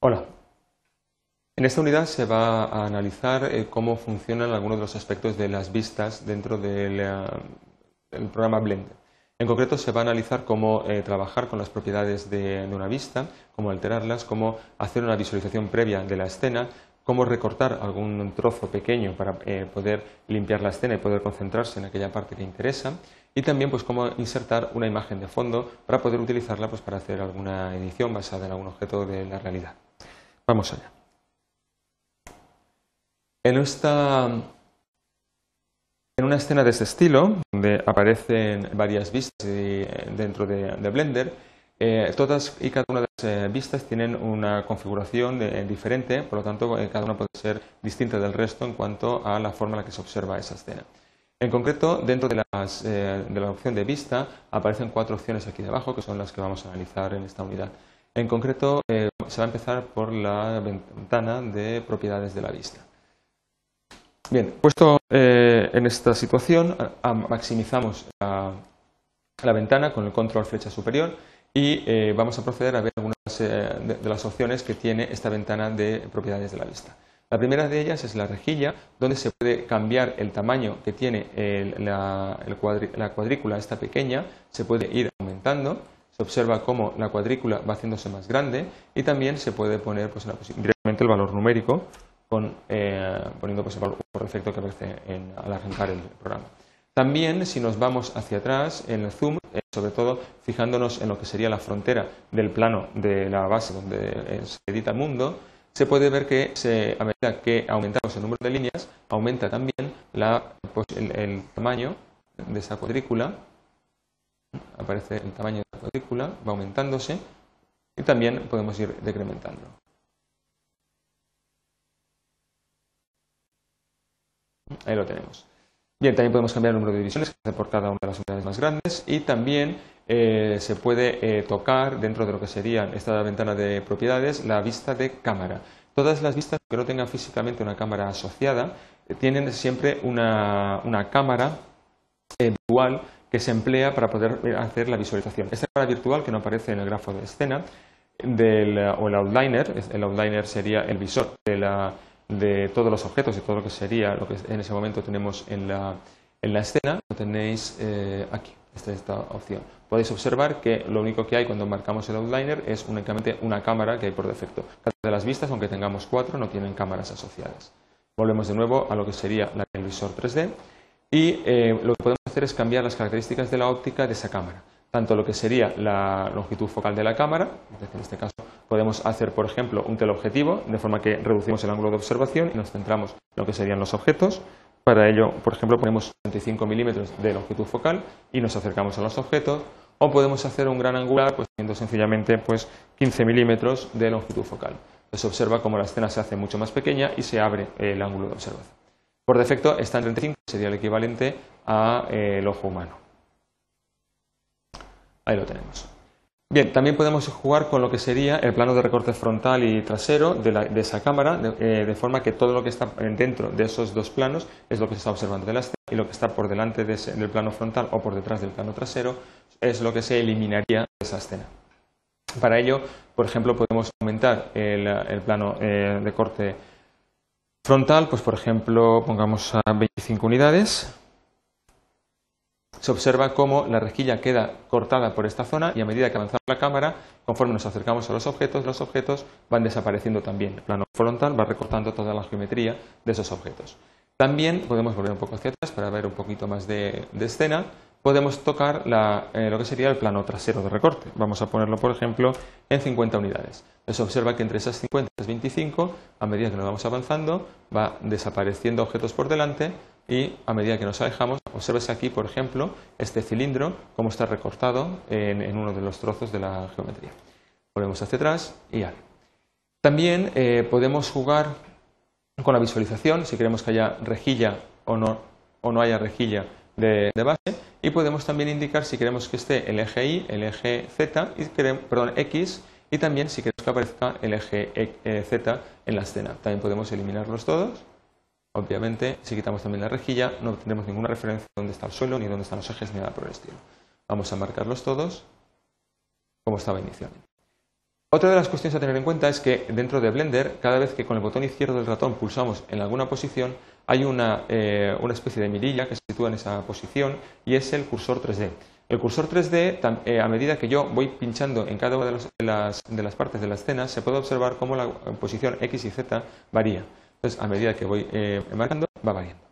Hola. En esta unidad se va a analizar eh, cómo funcionan algunos de los aspectos de las vistas dentro del, eh, programa Blender. En concreto se va a analizar cómo eh, trabajar con las propiedades de, una vista, cómo alterarlas, cómo hacer una visualización previa de la escena, cómo recortar algún trozo pequeño para poder limpiar la escena y poder concentrarse en aquella parte que interesa y también pues cómo insertar una imagen de fondo para poder utilizarla pues, para hacer alguna edición basada en algún objeto de la realidad. Vamos allá. En, una escena de este estilo, donde aparecen varias vistas dentro de, Blender, eh, todas y cada una de las eh, vistas tienen una configuración diferente, por lo tanto, eh, cada una puede ser distinta del resto en cuanto a la forma en la que se observa esa escena. En concreto, dentro de, de la opción de vista, aparecen cuatro opciones aquí debajo, que son las que vamos a analizar en esta unidad. En concreto, se va a empezar por la ventana de propiedades de la vista. Bien, puesto eh, en esta situación, maximizamos la, ventana con el control flecha superior y eh, vamos a proceder a ver algunas de, las opciones que tiene esta ventana de propiedades de la vista. La primera de ellas es la rejilla, donde se puede cambiar el tamaño que tiene la, la cuadrícula, esta pequeña, se puede ir aumentando se observa cómo la cuadrícula va haciéndose más grande y también se puede poner pues, directamente el valor numérico con, eh, poniendo pues, el valor por defecto que aparece al arrancar el programa. También, si nos vamos hacia atrás en el zoom, eh, sobre todo fijándonos en lo que sería la frontera del plano de la base donde eh, se edita el mundo, se puede ver que a medida que aumentamos el número de líneas, aumenta también pues, el tamaño de esa cuadrícula aparece el tamaño de la cuadrícula, va aumentándose y también podemos ir decrementando. Ahí lo tenemos. Bien, también podemos cambiar el número de divisiones por cada una de las unidades más grandes y también eh, se puede eh, tocar dentro de lo que sería esta ventana de propiedades la vista de cámara. Todas las vistas que no tengan físicamente una cámara asociada eh, tienen siempre una, una cámara virtual que se emplea para poder hacer la visualización. Esta cámara virtual que no aparece en el grafo de escena del, o el outliner, el outliner sería el visor de, todos los objetos y todo lo que sería lo que en ese momento tenemos en la, escena, lo tenéis eh, aquí, esta, esta opción. Podéis observar que lo único que hay cuando marcamos el outliner es únicamente una cámara que hay por defecto. Cada de las vistas, aunque tengamos cuatro, no tienen cámaras asociadas. Volvemos de nuevo a lo que sería el visor 3D y eh, lo que podemos hacer es cambiar las características de la óptica de esa cámara. Tanto lo que sería la longitud focal de la cámara, en este caso podemos hacer, por ejemplo, un teleobjetivo, de forma que reducimos el ángulo de observación y nos centramos en lo que serían los objetos. Para ello, por ejemplo, ponemos 25 milímetros de longitud focal y nos acercamos a los objetos. O podemos hacer un gran angular, pues teniendo sencillamente pues, 15 milímetros de longitud focal. Se observa cómo la escena se hace mucho más pequeña y se abre el ángulo de observación. Por defecto está en 35, sería el equivalente al eh, ojo humano. Ahí lo tenemos. Bien, también podemos jugar con lo que sería el plano de recorte frontal y trasero de, esa cámara, de, eh, forma que todo lo que está dentro de esos dos planos es lo que se está observando de la escena y lo que está por delante del plano frontal o por detrás del plano trasero es lo que se eliminaría de esa escena. Para ello, por ejemplo, podemos aumentar el, plano eh, de corte Frontal, pues por ejemplo, pongamos a 25 unidades. Se observa cómo la rejilla queda cortada por esta zona y a medida que avanzamos la cámara, conforme nos acercamos a los objetos, los objetos van desapareciendo también. El plano frontal va recortando toda la geometría de esos objetos. También podemos volver un poco hacia atrás para ver un poquito más de, escena. Podemos tocar eh, lo que sería el plano trasero de recorte. Vamos a ponerlo, por ejemplo, en 50 unidades. Se observa que entre esas 50 y las 25, a medida que nos vamos avanzando, va desapareciendo objetos por delante y a medida que nos alejamos, observese aquí, por ejemplo, este cilindro, cómo está recortado en, uno de los trozos de la geometría. Volvemos hacia atrás y ya. También eh, podemos jugar con la visualización, si queremos que haya rejilla o no, o no haya rejilla de, base, y podemos también indicar si queremos que esté el eje Y, el eje Z, perdón, X, y también si queremos que aparezca el eje e, Z en la escena. También podemos eliminarlos todos. Obviamente, si quitamos también la rejilla, no tendremos ninguna referencia de dónde está el suelo, ni dónde están los ejes, ni nada por el estilo. Vamos a marcarlos todos como estaba inicialmente. Otra de las cuestiones a tener en cuenta es que dentro de Blender, cada vez que con el botón izquierdo del ratón pulsamos en alguna posición, hay una, eh, especie de mirilla que se sitúa en esa posición y es el cursor 3D. El cursor 3D, eh, a medida que yo voy pinchando en cada una de, las, de, las, partes de la escena, se puede observar cómo la posición X y Z varía. Entonces, a medida que voy eh, marcando, va variando.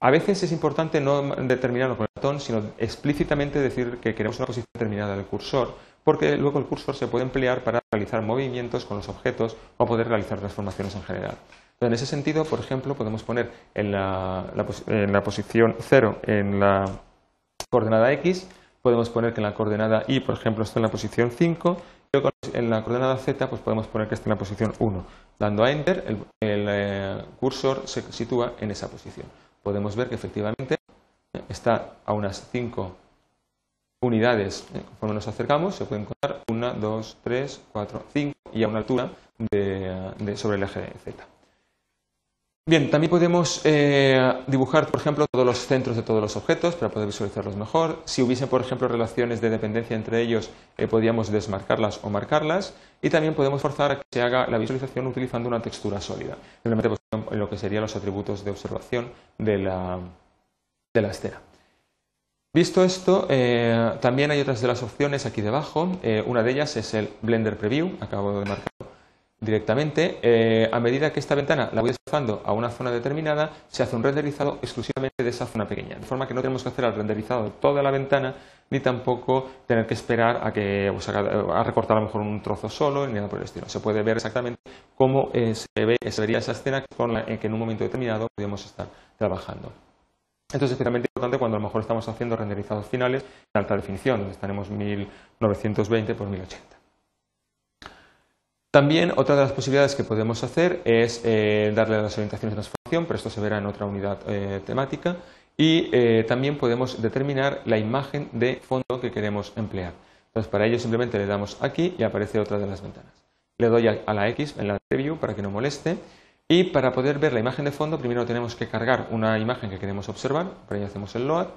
A veces es importante no determinarlo con el ratón, sino explícitamente decir que queremos una posición determinada del cursor, porque luego el cursor se puede emplear para realizar movimientos con los objetos o poder realizar transformaciones en general. En ese sentido, por ejemplo, podemos poner en la, posición 0 en la coordenada X, podemos poner que en la coordenada Y, por ejemplo, está en la posición 5, y en la coordenada Z pues podemos poner que está en la posición 1. Dando a Enter, el, eh, cursor se sitúa en esa posición podemos ver que efectivamente está a unas 5 unidades. Eh, conforme nos acercamos, se pueden contar 1, 2, 3, 4, 5 y a una altura sobre el eje Z. Bien, también podemos eh, dibujar, por ejemplo, todos los centros de todos los objetos para poder visualizarlos mejor. Si hubiese, por ejemplo, relaciones de dependencia entre ellos, eh, podríamos desmarcarlas o marcarlas. Y también podemos forzar a que se haga la visualización utilizando una textura sólida, simplemente pues, lo que serían los atributos de observación de la, de escena. Visto esto, eh, también hay otras de las opciones aquí debajo. una de ellas es el Blender Preview, acabo de marcar directamente, eh, a medida que esta ventana la voy desplazando a una zona determinada, se hace un renderizado exclusivamente de esa zona pequeña, de forma que no tenemos que hacer el renderizado de toda la ventana, ni tampoco tener que esperar a que a recortar a lo mejor un trozo solo, ni nada por el estilo. Se puede ver exactamente cómo eh, se, ve, se vería esa escena con la en que en un momento determinado podemos estar trabajando. Esto es especialmente importante cuando a lo mejor estamos haciendo renderizados finales en alta definición, donde estaremos 1920 por 1080. También otra de las posibilidades que podemos hacer es eh, darle las orientaciones de transformación, pero esto se verá en otra unidad eh, temática. Y eh, también podemos determinar la imagen de fondo que queremos emplear. Entonces, para ello simplemente le damos aquí y aparece otra de las ventanas. Le doy a, la X en la preview para que no moleste. Y para poder ver la imagen de fondo, primero tenemos que cargar una imagen que queremos observar. Para ello hacemos el load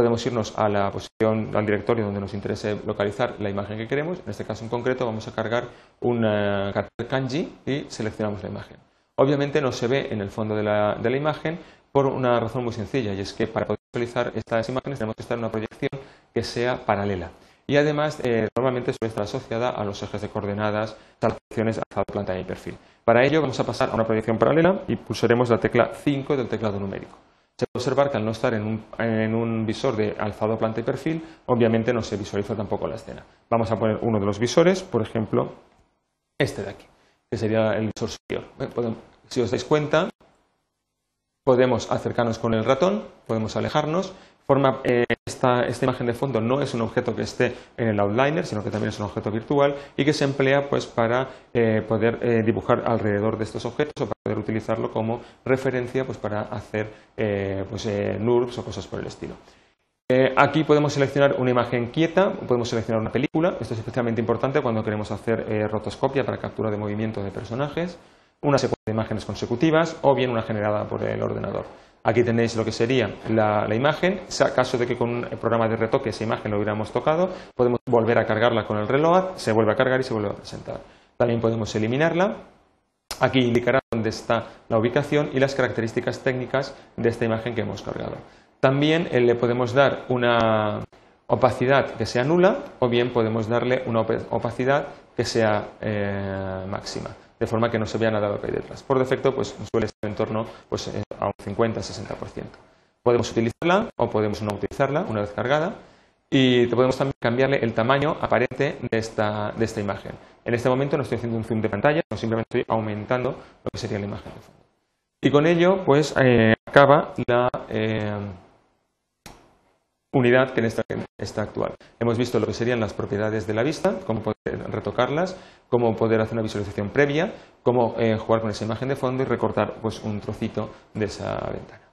podemos irnos a la posición, al directorio donde nos interese localizar la imagen que queremos. En este caso en concreto vamos a cargar un cartel kanji y seleccionamos la imagen. Obviamente no se ve en el fondo de la, imagen por una razón muy sencilla y es que para poder visualizar estas imágenes tenemos que estar en una proyección que sea paralela. Y además, eh, normalmente suele estar asociada a los ejes de coordenadas, proyecciones alzado, planta y perfil. Para ello vamos a pasar a una proyección paralela y pulsaremos la tecla 5 del teclado numérico. Se puede observar que al no estar en un, visor de alzado, planta y perfil, obviamente no se visualiza tampoco la escena. Vamos a poner uno de los visores, por ejemplo, este de aquí, que sería el visor superior. Si os dais cuenta, podemos acercarnos con el ratón, podemos alejarnos Eh, esta, imagen de fondo no es un objeto que esté en el outliner, sino que también es un objeto virtual y que se emplea pues, para eh, poder eh, dibujar alrededor de estos objetos o para poder utilizarlo como referencia pues, para hacer pues, NURBS o cosas por el estilo. aquí podemos seleccionar una imagen quieta, podemos seleccionar una película, esto es especialmente importante cuando queremos hacer rotoscopia para captura de movimiento de personajes, una secuencia de imágenes consecutivas o bien una generada por el ordenador. Aquí tenéis lo que sería la, imagen. En caso de que con un programa de retoque esa imagen lo hubiéramos tocado, podemos volver a cargarla con el reload, se vuelve a cargar y se vuelve a presentar. También podemos eliminarla. Aquí indicará dónde está la ubicación y las características técnicas de esta imagen que hemos cargado. También eh, le podemos dar una opacidad que sea nula o bien podemos darle una opacidad que sea eh, máxima de forma que no se vea nada lo que hay detrás. Por defecto, pues suele estar en torno pues, eh, a un 50-60%. Podemos utilizarla o podemos no utilizarla una vez cargada y podemos también cambiarle el tamaño aparente de esta, de esta imagen. En este momento no estoy haciendo un zoom de pantalla, sino simplemente estoy aumentando lo que sería la imagen de fondo. Y con ello, pues eh, acaba la, eh, unidad que en esta actual. Hemos visto lo que serían las propiedades de la vista, cómo poder retocarlas, cómo poder hacer una visualización previa, cómo eh, jugar con esa imagen de fondo y recortar pues, un trocito de esa ventana.